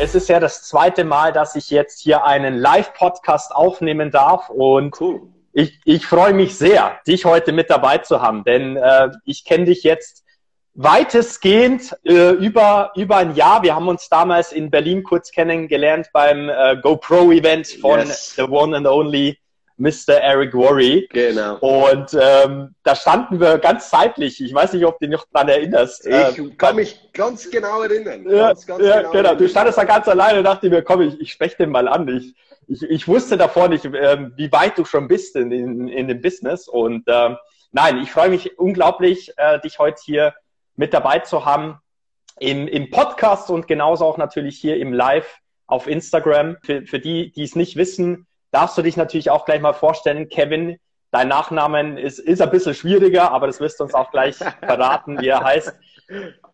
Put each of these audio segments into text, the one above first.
Es ist ja das zweite Mal, dass ich jetzt hier einen Live-Podcast aufnehmen darf und cool. ich, ich freue mich sehr, dich heute mit dabei zu haben, denn äh, ich kenne dich jetzt weitestgehend äh, über, über ein Jahr. Wir haben uns damals in Berlin kurz kennengelernt beim äh, GoPro-Event von yes. The One and Only Mr. Eric Worry. Genau. Und ähm, da standen wir ganz zeitlich. Ich weiß nicht, ob du dich noch dran erinnerst. Ich ähm, kann mich ganz genau erinnern. Ja, ganz, ganz ja genau. genau. Du standest da ganz alleine und dachte mir, komm, ich, ich spreche den mal an. Ich, ich, ich wusste davor nicht, ähm, wie weit du schon bist in, in, in dem Business. Und ähm, nein, ich freue mich unglaublich, äh, dich heute hier mit dabei zu haben im, im Podcast und genauso auch natürlich hier im Live auf Instagram. Für, für die, die es nicht wissen, darfst du dich natürlich auch gleich mal vorstellen, Kevin. Dein Nachnamen ist, ist ein bisschen schwieriger, aber das wirst du uns auch gleich verraten, wie er heißt.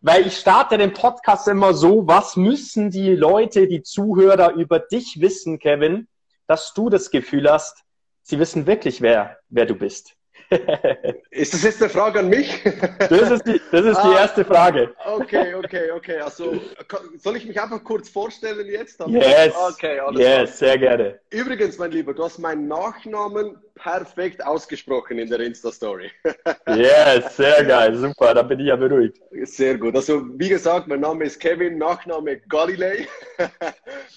Weil ich starte den Podcast immer so, was müssen die Leute, die Zuhörer über dich wissen, Kevin, dass du das Gefühl hast, sie wissen wirklich, wer, wer du bist. Ist das jetzt eine Frage an mich? das ist die, das ist die ah, erste Frage. Okay, okay, okay. Also soll ich mich einfach kurz vorstellen jetzt? Yes. Okay, alles yes, klar. sehr gerne. Übrigens, mein Lieber, du hast meinen Nachnamen perfekt ausgesprochen in der Insta-Story. yes, sehr geil, super, da bin ich ja beruhigt. Sehr gut. Also, wie gesagt, mein Name ist Kevin, Nachname Galilei.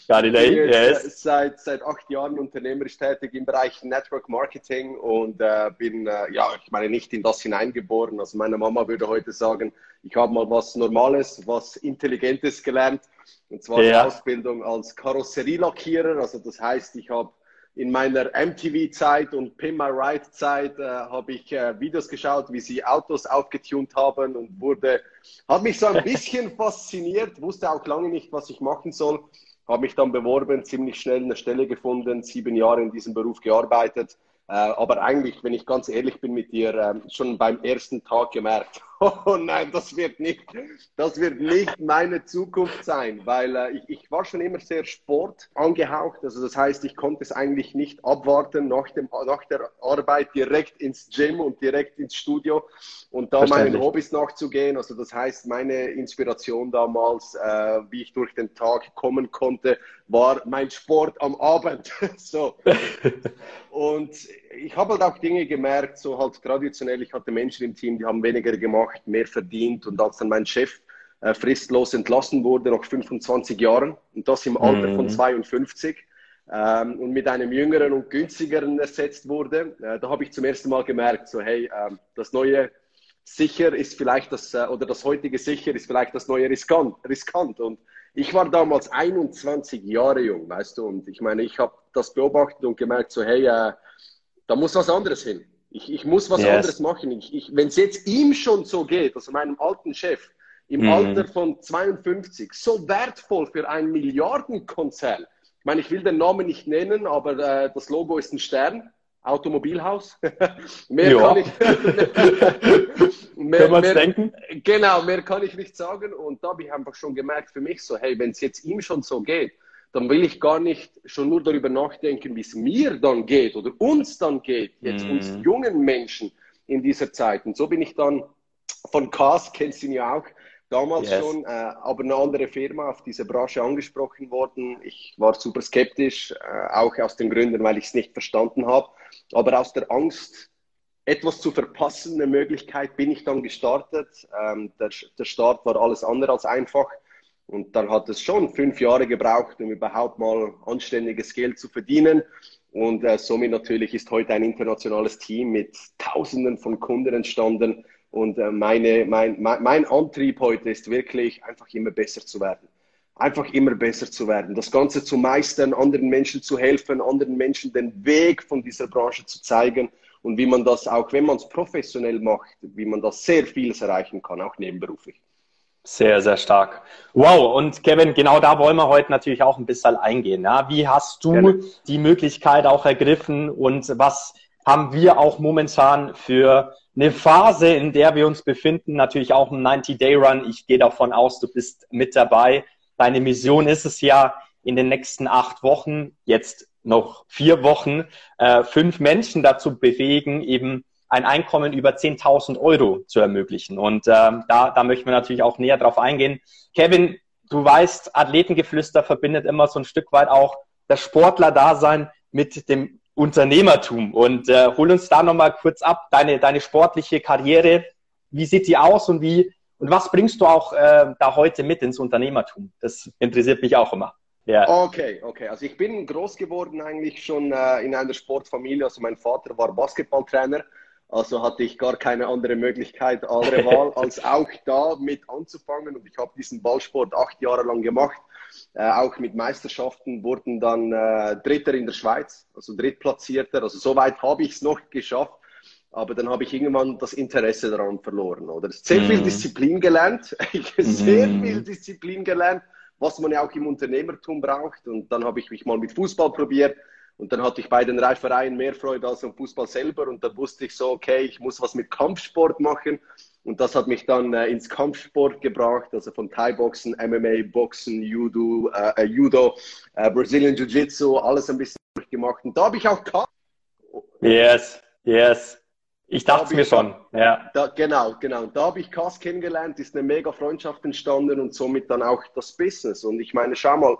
Galilei, yes. Seit, seit acht Jahren unternehmerisch tätig im Bereich Network Marketing und äh, bin, äh, ja, ich meine, nicht in das hineingeboren. Also, meine Mama würde heute sagen, ich habe mal was Normales, was Intelligentes gelernt. Und zwar ja. die Ausbildung als Karosserielackierer. Also, das heißt, ich habe in meiner MTV-Zeit und Pin My Ride-Zeit äh, habe ich äh, Videos geschaut, wie sie Autos aufgetunt haben und wurde, hat mich so ein bisschen fasziniert, wusste auch lange nicht, was ich machen soll, habe mich dann beworben, ziemlich schnell eine Stelle gefunden, sieben Jahre in diesem Beruf gearbeitet äh, aber eigentlich, wenn ich ganz ehrlich bin mit dir, äh, schon beim ersten Tag gemerkt, oh nein, das wird nicht, das wird nicht meine Zukunft sein, weil äh, ich, ich war schon immer sehr Sport angehaucht. Also das heißt, ich konnte es eigentlich nicht abwarten, nach, dem, nach der Arbeit direkt ins Gym und direkt ins Studio und da meinen Hobbys nachzugehen. Also das heißt, meine Inspiration damals, äh, wie ich durch den Tag kommen konnte, war mein Sport am Abend. so. Und ich habe halt auch Dinge gemerkt, so halt traditionell, ich hatte Menschen im Team, die haben weniger gemacht, mehr verdient und als dann mein Chef äh, fristlos entlassen wurde, nach 25 Jahren und das im Alter mhm. von 52 ähm, und mit einem jüngeren und günstigeren ersetzt wurde, äh, da habe ich zum ersten Mal gemerkt, so hey, äh, das neue Sicher ist vielleicht das, äh, oder das heutige Sicher ist vielleicht das neue riskant, riskant und ich war damals 21 Jahre jung, weißt du, und ich meine, ich habe das beobachtet und gemerkt, so, hey, äh, da muss was anderes hin. Ich, ich muss was yes. anderes machen. Ich, ich, Wenn es jetzt ihm schon so geht, also meinem alten Chef, im mhm. Alter von 52, so wertvoll für einen Milliardenkonzern. Ich meine, ich will den Namen nicht nennen, aber äh, das Logo ist ein Stern. Automobilhaus. mehr ja. kann ich mehr, mehr, denken? Genau, mehr kann ich nicht sagen. Und da habe ich einfach schon gemerkt für mich so, hey, wenn es jetzt ihm schon so geht, dann will ich gar nicht schon nur darüber nachdenken, wie es mir dann geht oder uns dann geht, jetzt mm. uns jungen Menschen in dieser Zeit. Und so bin ich dann von Cast, kennst du ihn ja auch, damals yes. schon, äh, aber eine andere Firma auf diese Branche angesprochen worden. Ich war super skeptisch, äh, auch aus den Gründen, weil ich es nicht verstanden habe. Aber aus der Angst, etwas zu verpassen, eine Möglichkeit, bin ich dann gestartet. Ähm, der, der Start war alles andere als einfach. Und dann hat es schon fünf Jahre gebraucht, um überhaupt mal anständiges Geld zu verdienen. Und äh, somit natürlich ist heute ein internationales Team mit Tausenden von Kunden entstanden, Und äh, meine, mein, mein, mein Antrieb heute ist wirklich, einfach immer besser zu werden. Einfach immer besser zu werden. Das Ganze zu meistern, anderen Menschen zu helfen, anderen Menschen den Weg von dieser Branche zu zeigen und wie man das auch, wenn man es professionell macht, wie man das sehr vieles erreichen kann, auch nebenberuflich. Sehr, sehr stark. Wow, und Kevin, genau da wollen wir heute natürlich auch ein bisschen eingehen. Ja? Wie hast du Gerne. die Möglichkeit auch ergriffen und was haben wir auch momentan für eine Phase, in der wir uns befinden? Natürlich auch ein 90-Day-Run. Ich gehe davon aus, du bist mit dabei. Deine Mission ist es ja, in den nächsten acht Wochen, jetzt noch vier Wochen, äh, fünf Menschen dazu bewegen, eben ein Einkommen über 10.000 Euro zu ermöglichen. Und ähm, da, da möchten wir natürlich auch näher drauf eingehen. Kevin, du weißt, Athletengeflüster verbindet immer so ein Stück weit auch das Sportler-Dasein mit dem Unternehmertum. Und äh, hol uns da nochmal kurz ab, deine, deine sportliche Karriere. Wie sieht die aus und wie und was bringst du auch äh, da heute mit ins Unternehmertum? Das interessiert mich auch immer. Ja. Okay, okay. Also ich bin groß geworden eigentlich schon äh, in einer Sportfamilie. Also mein Vater war Basketballtrainer also hatte ich gar keine andere Möglichkeit, andere Wahl, als auch da mit anzufangen. Und ich habe diesen Ballsport acht Jahre lang gemacht. Äh, auch mit Meisterschaften wurden dann äh, Dritter in der Schweiz, also Drittplatzierter. Also soweit habe ich es noch geschafft. Aber dann habe ich irgendwann das Interesse daran verloren. Oder sehr viel mhm. Disziplin gelernt, sehr mm. viel Disziplin gelernt, was man ja auch im Unternehmertum braucht. Und dann habe ich mich mal mit Fußball probiert und dann hatte ich bei den drei Vereinen mehr Freude als am Fußball selber. Und da wusste ich so, okay, ich muss was mit Kampfsport machen. Und das hat mich dann äh, ins Kampfsport gebracht, also von Thai-Boxen, MMA, Boxen, Judo, äh, äh, Judo, äh, Brazilian Jiu-Jitsu, alles ein bisschen durchgemacht. Und da habe ich auch Yes, yes. Ich dachte es mir schon, ja. Da, genau, genau. Da habe ich Kass kennengelernt, ist eine mega Freundschaft entstanden und somit dann auch das Business. Und ich meine, schau mal,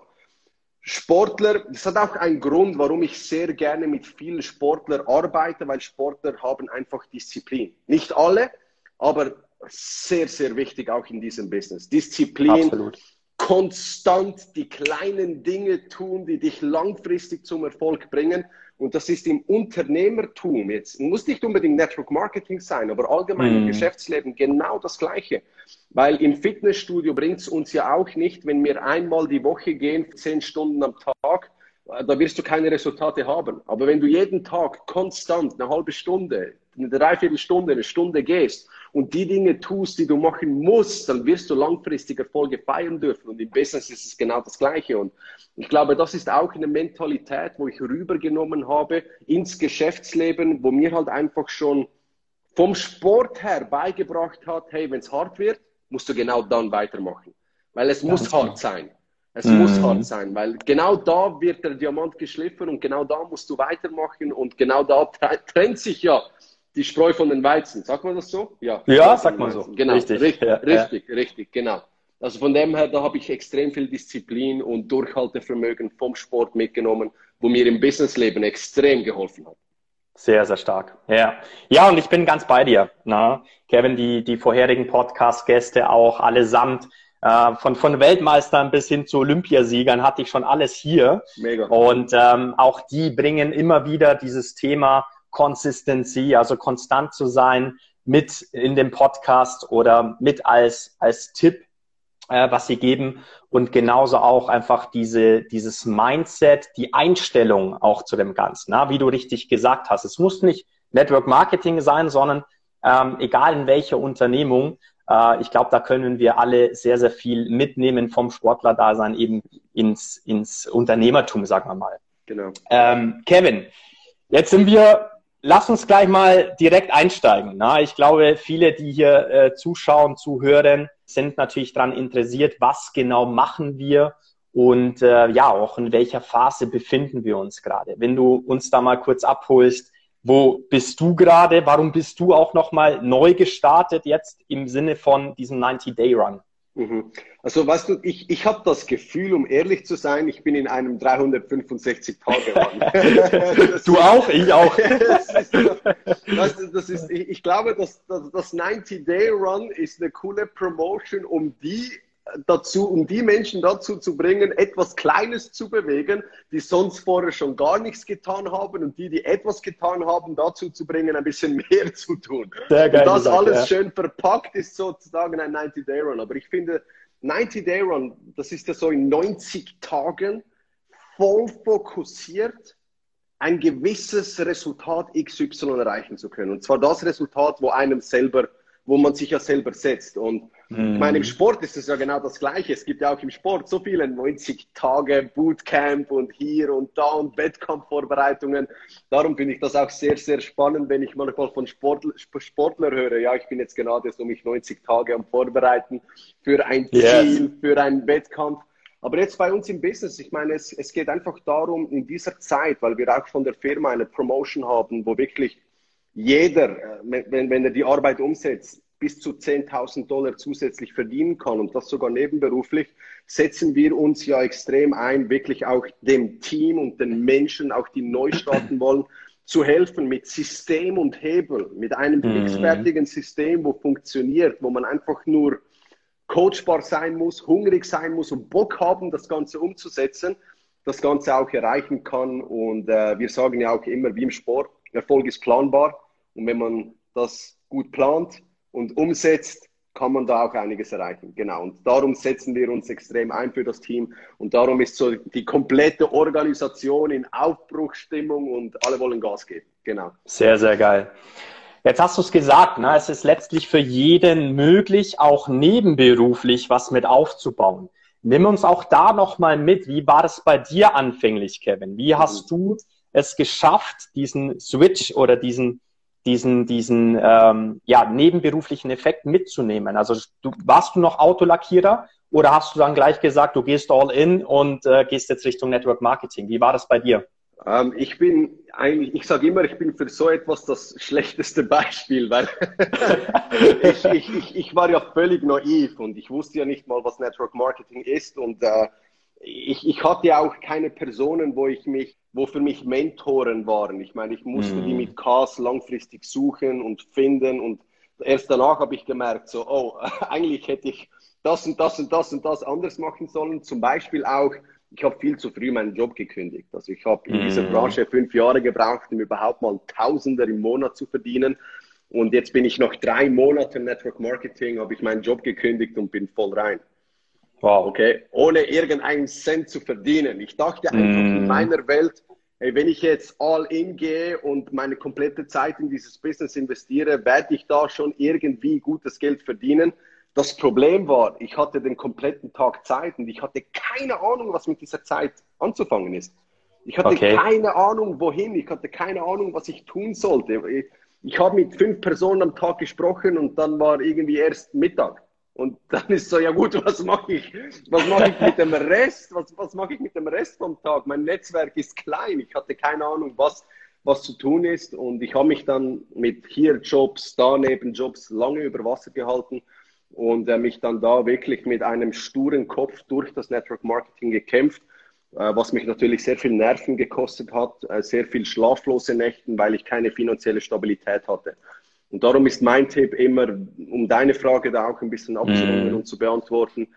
Sportler, das hat auch einen Grund, warum ich sehr gerne mit vielen Sportlern arbeite, weil Sportler haben einfach Disziplin. Nicht alle, aber sehr, sehr wichtig auch in diesem Business. Disziplin, Absolut. konstant die kleinen Dinge tun, die dich langfristig zum Erfolg bringen. Und das ist im Unternehmertum jetzt, muss nicht unbedingt Network Marketing sein, aber allgemein mm. im mhm. Geschäftsleben genau das Gleiche. Weil im Fitnessstudio bringt es uns ja auch nicht, wenn wir einmal die Woche gehen, zehn Stunden am Tag, äh, da wirst du keine Resultate haben. Aber wenn du jeden Tag konstant eine halbe Stunde, eine Dreiviertelstunde, eine Stunde gehst und die Dinge tust, die du machen musst, dann wirst du langfristig Erfolge feiern dürfen. Und im Business ist es genau das Gleiche. Und ich glaube, das ist auch eine Mentalität, wo ich rübergenommen habe ins Geschäftsleben, wo mir halt einfach schon vom Sport her beigebracht hat, hey, wenn es hart wird, musst du genau dann weitermachen. Weil es muss hart sein. Es mhm. muss hart sein, weil genau da wird der Diamant geschliffen und genau da musst du weitermachen und genau da trennt sich ja die Spreu von den Weizen. Sagt man das so? Ja, ja sagt man so. Genau, richtig, richtig, ja, richtig, ja. richtig, genau. Also von dem her, da habe ich extrem viel Disziplin und Durchhaltevermögen vom Sport mitgenommen, wo mir im Businessleben extrem geholfen hat. Sehr, sehr stark. Ja. Ja, und ich bin ganz bei dir. Na? Kevin, die, die vorherigen Podcast-Gäste auch allesamt, äh, von, von Weltmeistern bis hin zu Olympiasiegern hatte ich schon alles hier. Mega. Und ähm, auch die bringen immer wieder dieses Thema Consistency, also konstant zu sein, mit in dem Podcast oder mit als, als Tipp, äh, was sie geben. Und genauso auch einfach diese, dieses Mindset, die Einstellung auch zu dem Ganzen. Na? Wie du richtig gesagt hast, es muss nicht Network Marketing sein, sondern ähm, egal in welcher Unternehmung, äh, ich glaube, da können wir alle sehr, sehr viel mitnehmen vom Sportler-Dasein eben ins, ins Unternehmertum, sagen wir mal. Genau. Ähm, Kevin, jetzt sind wir lass uns gleich mal direkt einsteigen. Na, ich glaube, viele, die hier äh, zuschauen, zuhören, sind natürlich daran interessiert, was genau machen wir und äh, ja, auch in welcher Phase befinden wir uns gerade. Wenn du uns da mal kurz abholst, wo bist du gerade? Warum bist du auch nochmal neu gestartet jetzt im Sinne von diesem 90-Day-Run? Mhm. Also weißt du, ich, ich habe das Gefühl, um ehrlich zu sein, ich bin in einem 365 Tage Run. du auch, ich auch. ist, weißt du, das ist, ich, ich glaube, dass das, das 90-Day-Run ist eine coole Promotion, um die dazu, um die Menschen dazu zu bringen, etwas Kleines zu bewegen, die sonst vorher schon gar nichts getan haben und die, die etwas getan haben, dazu zu bringen, ein bisschen mehr zu tun. Sehr geil und das gesagt, alles ja. schön verpackt ist sozusagen ein 90-Day-Run. Aber ich finde, 90-Day-Run, das ist ja so in 90 Tagen voll fokussiert, ein gewisses Resultat XY erreichen zu können. Und zwar das Resultat, wo einem selber wo man sich ja selber setzt. Und mhm. ich meine, im Sport ist es ja genau das Gleiche. Es gibt ja auch im Sport so viele 90 Tage Bootcamp und hier und da und Wettkampfvorbereitungen. Darum finde ich das auch sehr, sehr spannend, wenn ich manchmal von Sportler, Sportler höre, ja, ich bin jetzt gerade so mich 90 Tage am Vorbereiten für ein Ziel, yes. für einen Wettkampf. Aber jetzt bei uns im Business, ich meine, es, es geht einfach darum, in dieser Zeit, weil wir auch von der Firma eine Promotion haben, wo wirklich jeder, äh, wenn, wenn er die Arbeit umsetzt, bis zu 10.000 Dollar zusätzlich verdienen kann und das sogar nebenberuflich, setzen wir uns ja extrem ein, wirklich auch dem Team und den Menschen, auch die neu starten wollen, zu helfen mit System und Hebel, mit einem fixfertigen mhm. System, wo funktioniert, wo man einfach nur coachbar sein muss, hungrig sein muss und Bock haben, das Ganze umzusetzen, das Ganze auch erreichen kann. Und äh, wir sagen ja auch immer, wie im Sport, Erfolg ist planbar. Und wenn man das gut plant und umsetzt, kann man da auch einiges erreichen. Genau. Und darum setzen wir uns extrem ein für das Team. Und darum ist so die komplette Organisation in Aufbruchsstimmung und alle wollen Gas geben. Genau. Sehr, sehr geil. Jetzt hast du es gesagt, ne? es ist letztlich für jeden möglich, auch nebenberuflich was mit aufzubauen. Nimm uns auch da nochmal mit. Wie war das bei dir anfänglich, Kevin? Wie hast du es geschafft, diesen Switch oder diesen diesen, diesen ähm, ja, nebenberuflichen Effekt mitzunehmen? Also du, warst du noch Autolackierer oder hast du dann gleich gesagt, du gehst all in und äh, gehst jetzt Richtung Network Marketing? Wie war das bei dir? Ähm, ich bin eigentlich, ich sage immer, ich bin für so etwas das schlechteste Beispiel, weil ich, ich, ich, ich, war ja völlig naiv und ich wusste ja nicht mal, was Network Marketing ist und äh, ich, ich hatte ja auch keine Personen, wo ich mich wo für mich Mentoren waren. Ich meine, ich musste mm. die mhm. mit Cars langfristig suchen und finden und erst danach habe ich gemerkt, so, oh, eigentlich hätte ich das und das und das und das anders machen sollen. Zum Beispiel auch, ich habe viel zu früh meinen Job gekündigt. Also ich habe in dieser mhm. Branche fünf Jahre gebraucht, um überhaupt mal Tausender im Monat zu verdienen. Und jetzt bin ich noch drei Monate im Network Marketing, habe ich meinen Job gekündigt und bin voll rein. Wow. Okay, ohne irgendeinen Cent zu verdienen. Ich dachte einfach mm. in meiner Welt, hey, wenn ich jetzt all in gehe und meine komplette Zeit in dieses Business investiere, werde ich da schon irgendwie gutes Geld verdienen. Das Problem war, ich hatte den kompletten Tag Zeit und ich hatte keine Ahnung, was mit dieser Zeit anzufangen ist. Ich hatte okay. keine Ahnung, wohin. Ich hatte keine Ahnung, was ich tun sollte. Ich, ich habe mit fünf Personen am Tag gesprochen und dann war irgendwie erst Mittag. Und dann ist so, ja gut, was mache ich? Was mache ich mit dem Rest? Was, was mache ich mit dem Rest vom Tag? Mein Netzwerk ist klein. Ich hatte keine Ahnung, was, was zu tun ist. Und ich habe mich dann mit hier Jobs, da Nebenjobs lange über Wasser gehalten und äh, mich dann da wirklich mit einem sturen Kopf durch das Network Marketing gekämpft, äh, was mich natürlich sehr viel Nerven gekostet hat, äh, sehr viel schlaflose Nächten, weil ich keine finanzielle Stabilität hatte. Und darum ist mein Tipp immer, um deine Frage da auch ein bisschen abzurunden mm. und zu beantworten,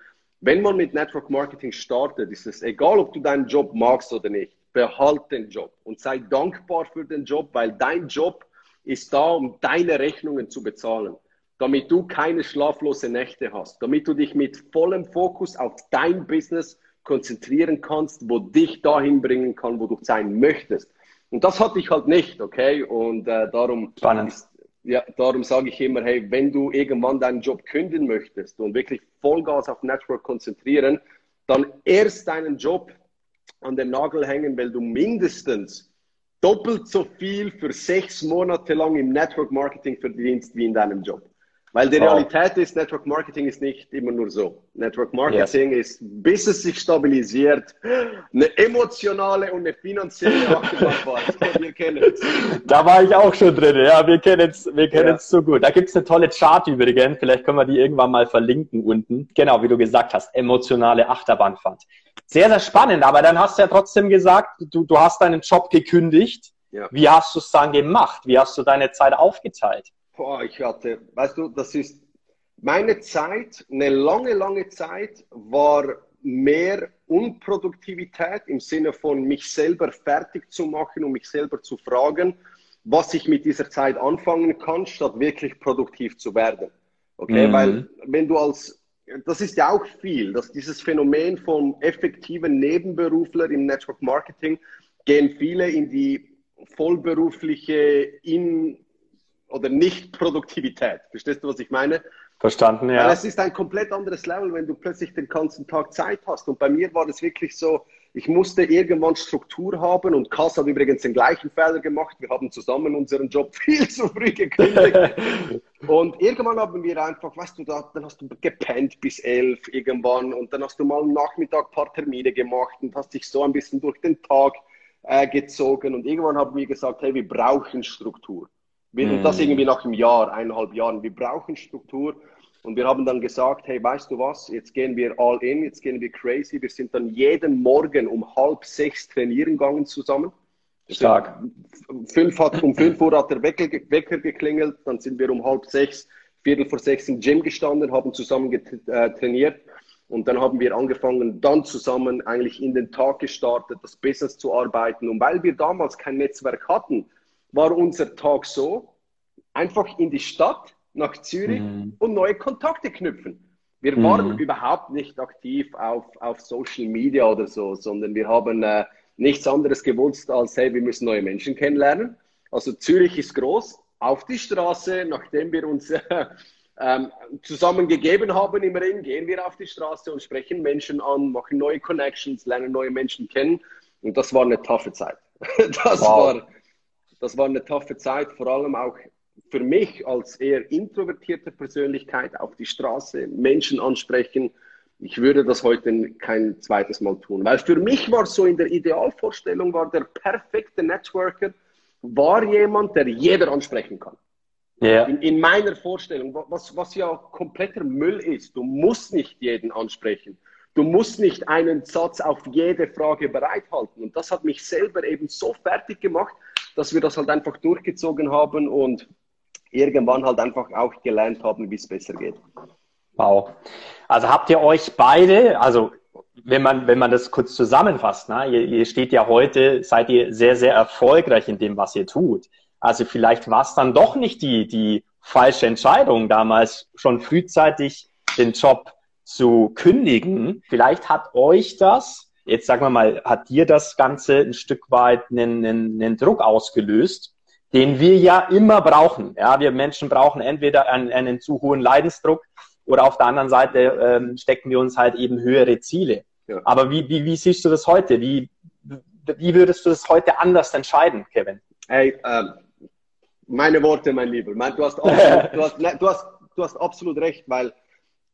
wenn man mit Network Marketing startet, ist es egal, ob du deinen Job magst oder nicht, behalt den Job und sei dankbar für den Job, weil dein Job ist da, um deine Rechnungen zu bezahlen, damit du keine schlaflose Nächte hast, damit du dich mit vollem Fokus auf dein Business konzentrieren kannst, wo dich dahin bringen kann, wo du sein möchtest. Und das hatte ich halt nicht, okay? Und äh, darum Spannend. ist ja, darum sage ich immer, hey, wenn du irgendwann deinen Job kündigen möchtest und wirklich Vollgas auf Network konzentrieren, dann erst deinen Job an den Nagel hängen, weil du mindestens doppelt so viel für sechs Monate lang im Network Marketing verdienst wie in deinem Job. Weil die Realität ist, Network Marketing ist nicht immer nur so. Network Marketing yes. ist, bis es sich stabilisiert, eine emotionale und eine finanzielle Achterbahn. wir kennen es. Da war ich auch schon drin, ja, wir kennen es wir kennen ja. so gut. Da gibt es eine tolle Chart übrigens, vielleicht können wir die irgendwann mal verlinken unten. Genau, wie du gesagt hast, emotionale Achterbahnfahrt. Sehr, sehr spannend, aber dann hast du ja trotzdem gesagt, du, du hast deinen Job gekündigt. Ja. Wie hast du es dann gemacht? Wie hast du deine Zeit aufgeteilt? Boah, ich hatte, weißt du, das ist, meine Zeit, eine lange, lange Zeit, war mehr Unproduktivität im Sinne von mich selber fertig zu machen und mich selber zu fragen, was ich mit dieser Zeit anfangen kann, statt wirklich produktiv zu werden. Okay, mhm. weil wenn du als, das ist ja auch viel, dass dieses Phänomen vom effektiven Nebenberufler im Network Marketing gehen viele in die vollberufliche In- oder Nicht-Produktivität. Verstehst du, was ich meine? Verstanden, ja. Weil es ist ein komplett anderes Level, wenn du plötzlich den ganzen Tag Zeit hast. Und bei mir war das wirklich so, ich musste irgendwann Struktur haben und Kass hat übrigens den gleichen Fehler gemacht. Wir haben zusammen unseren Job viel zu früh gekündigt. und irgendwann haben wir einfach, weißt du, da, dann hast du gepennt bis elf irgendwann und dann hast du mal am Nachmittag ein paar Termine gemacht und hast dich so ein bisschen durch den Tag äh, gezogen. Und irgendwann haben wir gesagt, hey, wir brauchen Struktur. Wir, Und das irgendwie nach einem Jahr, eineinhalb Jahren. Wir brauchen Struktur. Und wir haben dann gesagt, hey, weißt du was, jetzt gehen wir all in, jetzt gehen wir crazy. Wir sind dann jeden Morgen um halb sechs trainieren gegangen zusammen. Stark. Fünf hat, um fünf Uhr hat der Wecker, Wecker geklingelt, dann sind wir um halb sechs, Viertel vor sechs im Gym gestanden, haben zusammen äh, trainiert. Und dann haben wir angefangen, dann zusammen eigentlich in den Tag gestartet, das Business zu arbeiten. Und weil wir damals kein Netzwerk hatten, war unser Tag so, einfach in die Stadt, nach Zürich mhm. und neue Kontakte knüpfen. Wir mhm. waren überhaupt nicht aktiv auf, auf Social Media oder so, sondern wir haben äh, nichts anderes gewusst als, hey, wir müssen neue Menschen kennenlernen. Also Zürich ist groß, auf die Straße, nachdem wir uns äh, ähm, zusammen gegeben haben im Ring, gehen wir auf die Straße und sprechen Menschen an, machen neue Connections, lernen neue Menschen kennen. Und das war eine taffe Zeit. Das, wow. war, das war eine taffe Zeit, vor allem auch für mich als eher introvertierte Persönlichkeit auf die Straße, Menschen ansprechen. Ich würde das heute kein zweites Mal tun, weil für mich war so in der Idealvorstellung, war der perfekte Networker, war jemand, der jeder ansprechen kann. Yeah. In, in, meiner Vorstellung, was, was ja kompletter Müll ist, du musst nicht jeden ansprechen. Du musst nicht einen Satz auf jede Frage bereithalten. Und das hat mich selber eben so fertig gemacht, dass wir das halt einfach durchgezogen haben und irgendwann halt einfach auch gelernt haben, wie es besser geht. Wow. Also habt ihr euch beide, also wenn man, wenn man das kurz zusammenfasst, ne, ihr, ihr steht ja heute, seid ihr sehr, sehr erfolgreich in dem, was ihr tut. Also vielleicht war es dann doch nicht die, die falsche Entscheidung, damals schon frühzeitig den Job zu kündigen. Vielleicht hat euch das, jetzt sagen wir mal, hat dir das Ganze ein Stück weit einen, einen, einen Druck ausgelöst, den wir ja immer brauchen. Ja, wir Menschen brauchen entweder einen, einen zu hohen Leidensdruck oder auf der anderen Seite ähm, stecken wir uns halt eben höhere Ziele. Ja. Aber wie, wie, wie siehst du das heute? Wie, wie würdest du das heute anders entscheiden, Kevin? Hey, ähm, meine Worte, mein Lieber. Du hast, absolut, du, hast, du, hast, du hast absolut recht, weil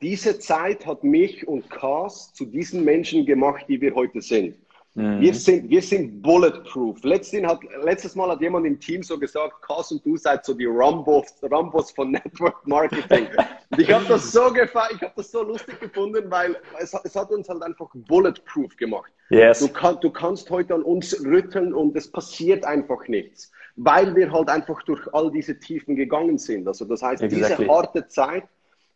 diese Zeit hat mich und Kas zu diesen Menschen gemacht, die wir heute sind. Mhm. Wir, sind, wir sind bulletproof. Letztes, hat, letztes Mal hat jemand im Team so gesagt, Kass und du seid so die Rambos, Rambos von Network Marketing. und ich habe das so gefallen, ich habe das so lustig gefunden, weil es, es hat uns halt einfach bulletproof gemacht. Yes. Du, kann, du kannst heute an uns rütteln und es passiert einfach nichts, weil wir halt einfach durch all diese Tiefen gegangen sind. Also das heißt, exactly. diese harte Zeit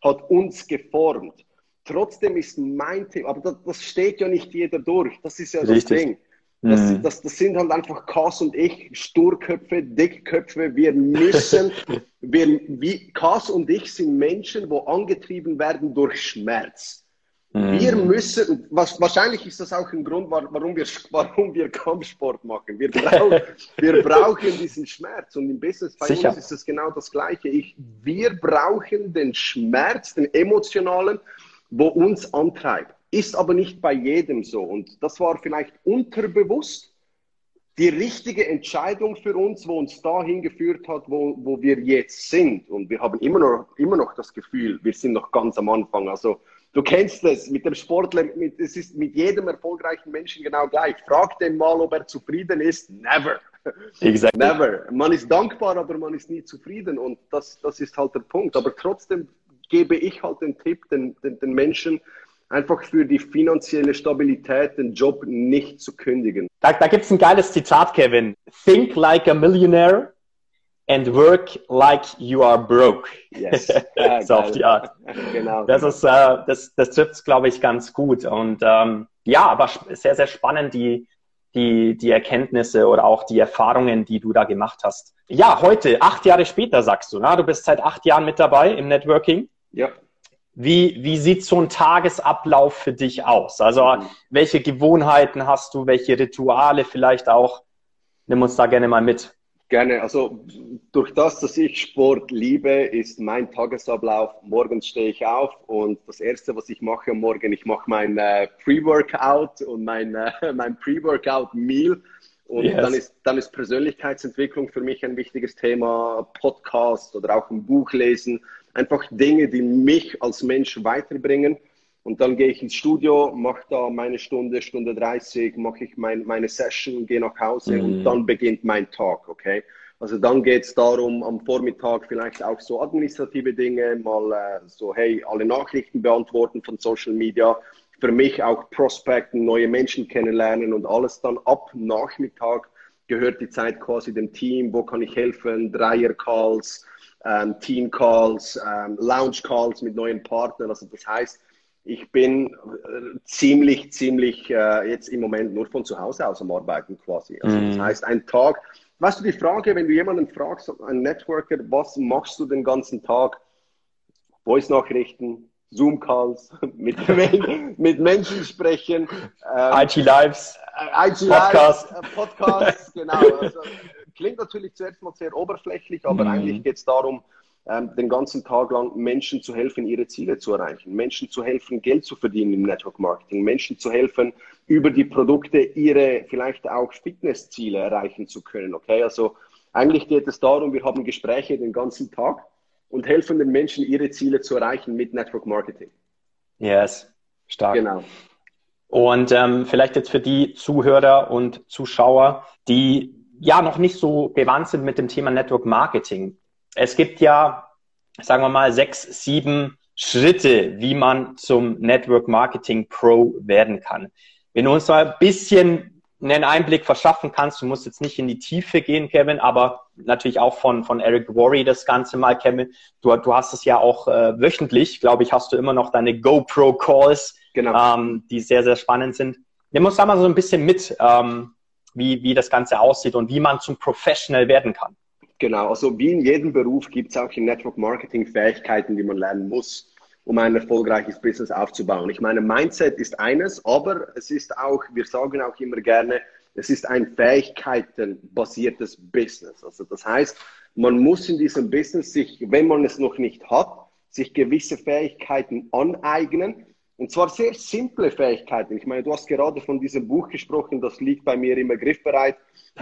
hat uns geformt. Trotzdem ist mein Thema, aber das, das, steht ja nicht jeder durch. Das ist ja Richtig. das Ding. Das, mhm. das, das, sind halt einfach Kass und ich, Sturköpfe, Dickköpfe. Wir müssen, wir, wie, Kass und ich sind Menschen, wo angetrieben werden durch Schmerz. Mhm. Wir müssen, was, wahrscheinlich ist das auch ein Grund, warum wir, warum wir Kampfsport machen. Wir brauchen, wir brauchen diesen Schmerz. Und im Business bei Sicher. uns ist es genau das Gleiche. Ich, wir brauchen den Schmerz, den emotionalen, wo uns antreibt. Ist aber nicht bei jedem so. Und das war vielleicht unterbewusst die richtige Entscheidung für uns, wo uns dahin geführt hat, wo, wo wir jetzt sind. Und wir haben immer noch, immer noch das Gefühl, wir sind noch ganz am Anfang. Also du kennst es mit dem Sportler, mit, es ist mit jedem erfolgreichen Menschen genau gleich. Frag den mal, ob er zufrieden ist. Never. Exactly. Never. Man ist dankbar, aber man ist nie zufrieden. Und das, das ist halt der Punkt. Aber trotzdem gebe ich halt den Tipp den, den, den Menschen, einfach für die finanzielle Stabilität den Job nicht zu kündigen. Da, da gibt es ein geiles Zitat, Kevin. Think like a millionaire, and work like you are broke. Yes. Ja, so auf die Art. genau. Das ist, äh, das, das trifft es, glaube ich, ganz gut. Und ähm, ja, aber sehr, sehr spannend, die, die, die Erkenntnisse oder auch die Erfahrungen, die du da gemacht hast. Ja, heute, acht Jahre später, sagst du, na, du bist seit acht Jahren mit dabei im Networking. Ja. Wie, wie sieht so ein Tagesablauf für dich aus? Also, mhm. welche Gewohnheiten hast du? Welche Rituale vielleicht auch? Nimm uns da gerne mal mit. Gerne. Also durch das, dass ich Sport liebe, ist mein Tagesablauf. Morgens stehe ich auf und das Erste, was ich mache am Morgen, ich mache mein äh, Pre-Workout und mein, äh, mein Pre-Workout-Meal. Und yes. dann, ist, dann ist Persönlichkeitsentwicklung für mich ein wichtiges Thema, Podcast oder auch ein Buch lesen. Einfach Dinge, die mich als Mensch weiterbringen. Und dann gehe ich ins Studio, mache da meine Stunde, Stunde 30, mache ich mein, meine Session, gehe nach Hause mhm. und dann beginnt mein Tag, okay? Also dann geht es darum, am Vormittag vielleicht auch so administrative Dinge, mal äh, so, hey, alle Nachrichten beantworten von Social Media, für mich auch Prospekten, neue Menschen kennenlernen und alles dann ab Nachmittag gehört die Zeit quasi dem Team, wo kann ich helfen, Dreier-Calls, ähm, Team-Calls, ähm, Lounge-Calls mit neuen Partnern, also das heißt, ich bin äh, ziemlich, ziemlich äh, jetzt im Moment nur von zu Hause aus am Arbeiten quasi. Also das mhm. heißt, ein Tag, weißt du, die Frage, wenn du jemanden fragst, ein Networker, was machst du den ganzen Tag? Voice-Nachrichten, Zoom-Calls, mit, mit Menschen sprechen. Ähm, IT Lives, äh, IT Podcasts. Lives, äh, Podcasts, genau. Also, klingt natürlich zuerst mal sehr oberflächlich, aber mhm. eigentlich geht es darum, ähm, den ganzen Tag lang Menschen zu helfen, ihre Ziele zu erreichen, Menschen zu helfen, Geld zu verdienen im Network Marketing, Menschen zu helfen, über die Produkte ihre vielleicht auch Fitnessziele erreichen zu können. Okay, also eigentlich geht es darum, wir haben Gespräche den ganzen Tag und helfen den Menschen, ihre Ziele zu erreichen mit Network Marketing. Yes, stark. Genau. Und ähm, vielleicht jetzt für die Zuhörer und Zuschauer, die ja noch nicht so gewandt sind mit dem Thema Network Marketing es gibt ja, sagen wir mal, sechs, sieben Schritte, wie man zum Network Marketing Pro werden kann. Wenn du uns mal ein bisschen einen Einblick verschaffen kannst, du musst jetzt nicht in die Tiefe gehen, Kevin, aber natürlich auch von, von Eric Worry das Ganze mal, Kevin. Du, du hast es ja auch äh, wöchentlich, glaube ich, hast du immer noch deine GoPro-Calls, genau. ähm, die sehr, sehr spannend sind. Nimm uns da mal so ein bisschen mit, ähm, wie, wie das Ganze aussieht und wie man zum Professional werden kann. Genau, also wie in jedem Beruf gibt es auch in Network Marketing Fähigkeiten, die man lernen muss, um ein erfolgreiches Business aufzubauen. Ich meine, Mindset ist eines, aber es ist auch, wir sagen auch immer gerne, es ist ein fähigkeitenbasiertes Business. Also das heißt, man muss in diesem Business sich, wenn man es noch nicht hat, sich gewisse Fähigkeiten aneignen. Und zwar sehr simple Fähigkeiten. Ich meine, du hast gerade von diesem Buch gesprochen, das liegt bei mir immer griffbereit.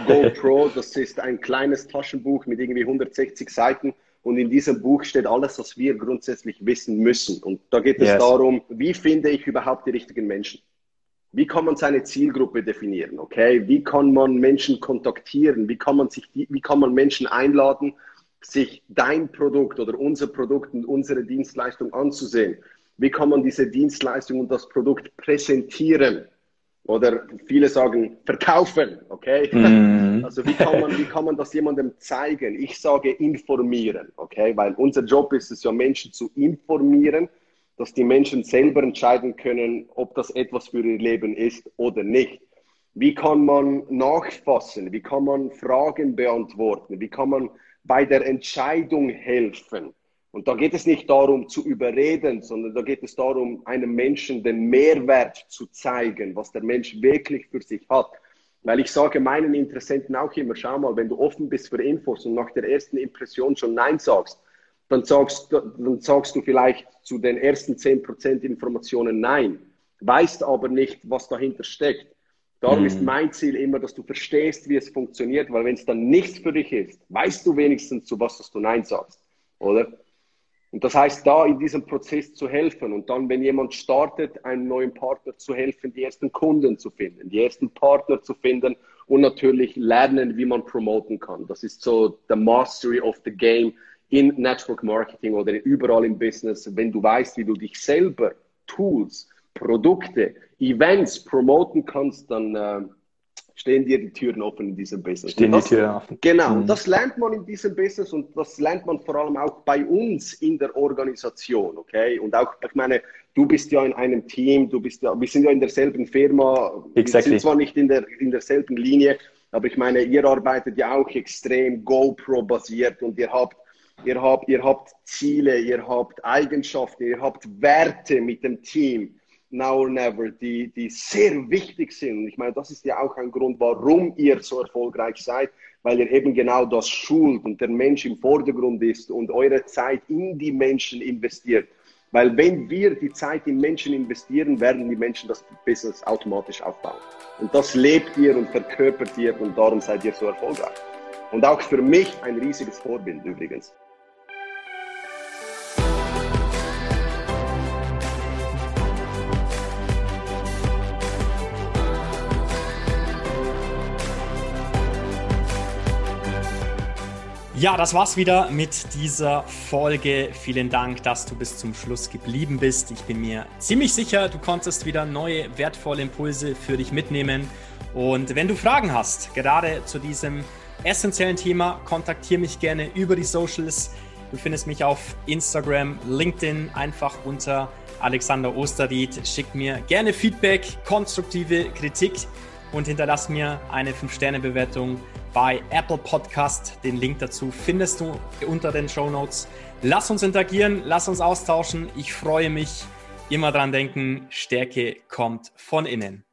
GoPro, das ist ein kleines Taschenbuch mit irgendwie 160 Seiten. Und in diesem Buch steht alles, was wir grundsätzlich wissen müssen. Und da geht es yes. darum, wie finde ich überhaupt die richtigen Menschen? Wie kann man seine Zielgruppe definieren? Okay, wie kann man Menschen kontaktieren? Wie kann man sich, wie kann man Menschen einladen, sich dein Produkt oder unser Produkt und unsere Dienstleistung anzusehen? Wie kann man diese Dienstleistung und das Produkt präsentieren? Oder viele sagen verkaufen, okay? Mm. Also wie kann, man, wie kann man das jemandem zeigen? Ich sage informieren, okay? Weil unser Job ist es ja, Menschen zu informieren, dass die Menschen selber entscheiden können, ob das etwas für ihr Leben ist oder nicht. Wie kann man nachfassen? Wie kann man Fragen beantworten? Wie kann man bei der Entscheidung helfen? Und da geht es nicht darum zu überreden, sondern da geht es darum, einem Menschen den Mehrwert zu zeigen, was der Mensch wirklich für sich hat. Weil ich sage meinen Interessenten auch immer, schau mal, wenn du offen bist für Infos und nach der ersten Impression schon Nein sagst, dann sagst, dann sagst du vielleicht zu den ersten 10% Informationen Nein, weißt aber nicht, was dahinter steckt. Darum mhm. ist mein Ziel immer, dass du verstehst, wie es funktioniert, weil wenn es dann nichts für dich ist, weißt du wenigstens, zu was dass du Nein sagst, oder? Und das heißt, da in diesem Prozess zu helfen und dann, wenn jemand startet, einem neuen Partner zu helfen, die ersten Kunden zu finden, die ersten Partner zu finden und natürlich lernen, wie man promoten kann. Das ist so the mastery of the game in Network Marketing oder überall im Business. Wenn du weißt, wie du dich selber, Tools, Produkte, Events promoten kannst, dann äh, stehen dir die Türen offen in diesem Business. Stehen das, die Türen offen. Genau, mhm. und das lernt man in diesem Business und das lernt man vor allem auch bei uns in der Organisation, okay? Und auch, ich meine, du bist ja in einem Team, du bist ja, wir sind ja in derselben Firma, exactly. wir sind zwar nicht in, der, in derselben Linie, aber ich meine, ihr arbeitet ja auch extrem GoPro-basiert und ihr habt ihr habt, ihr habt Ziele, ihr habt Eigenschaften, ihr habt Werte mit dem Team now or never, die, die sehr wichtig sind. Ich meine, das ist ja auch ein Grund, warum ihr so erfolgreich seid, weil ihr eben genau das schult und der Mensch im Vordergrund ist und eure Zeit in die Menschen investiert. Weil wenn wir die Zeit in Menschen investieren, werden die Menschen das Business automatisch aufbauen. Und das lebt ihr und verkörpert ihr und darum seid ihr so erfolgreich. Und auch für mich ein riesiges Vorbild übrigens. Ja, das war's wieder mit dieser Folge. Vielen Dank, dass du bis zum Schluss geblieben bist. Ich bin mir ziemlich sicher, du konntest wieder neue wertvolle Impulse für dich mitnehmen. Und wenn du Fragen hast, gerade zu diesem essentiellen Thema, kontaktiere mich gerne über die Socials. Du findest mich auf Instagram, LinkedIn, einfach unter Alexander Osterried. Schick mir gerne Feedback, konstruktive Kritik und hinterlass mir eine 5-Sterne-Bewertung bei Apple Podcast. Den Link dazu findest du unter den Show Notes. Lass uns interagieren, lass uns austauschen. Ich freue mich. Immer dran denken, Stärke kommt von innen.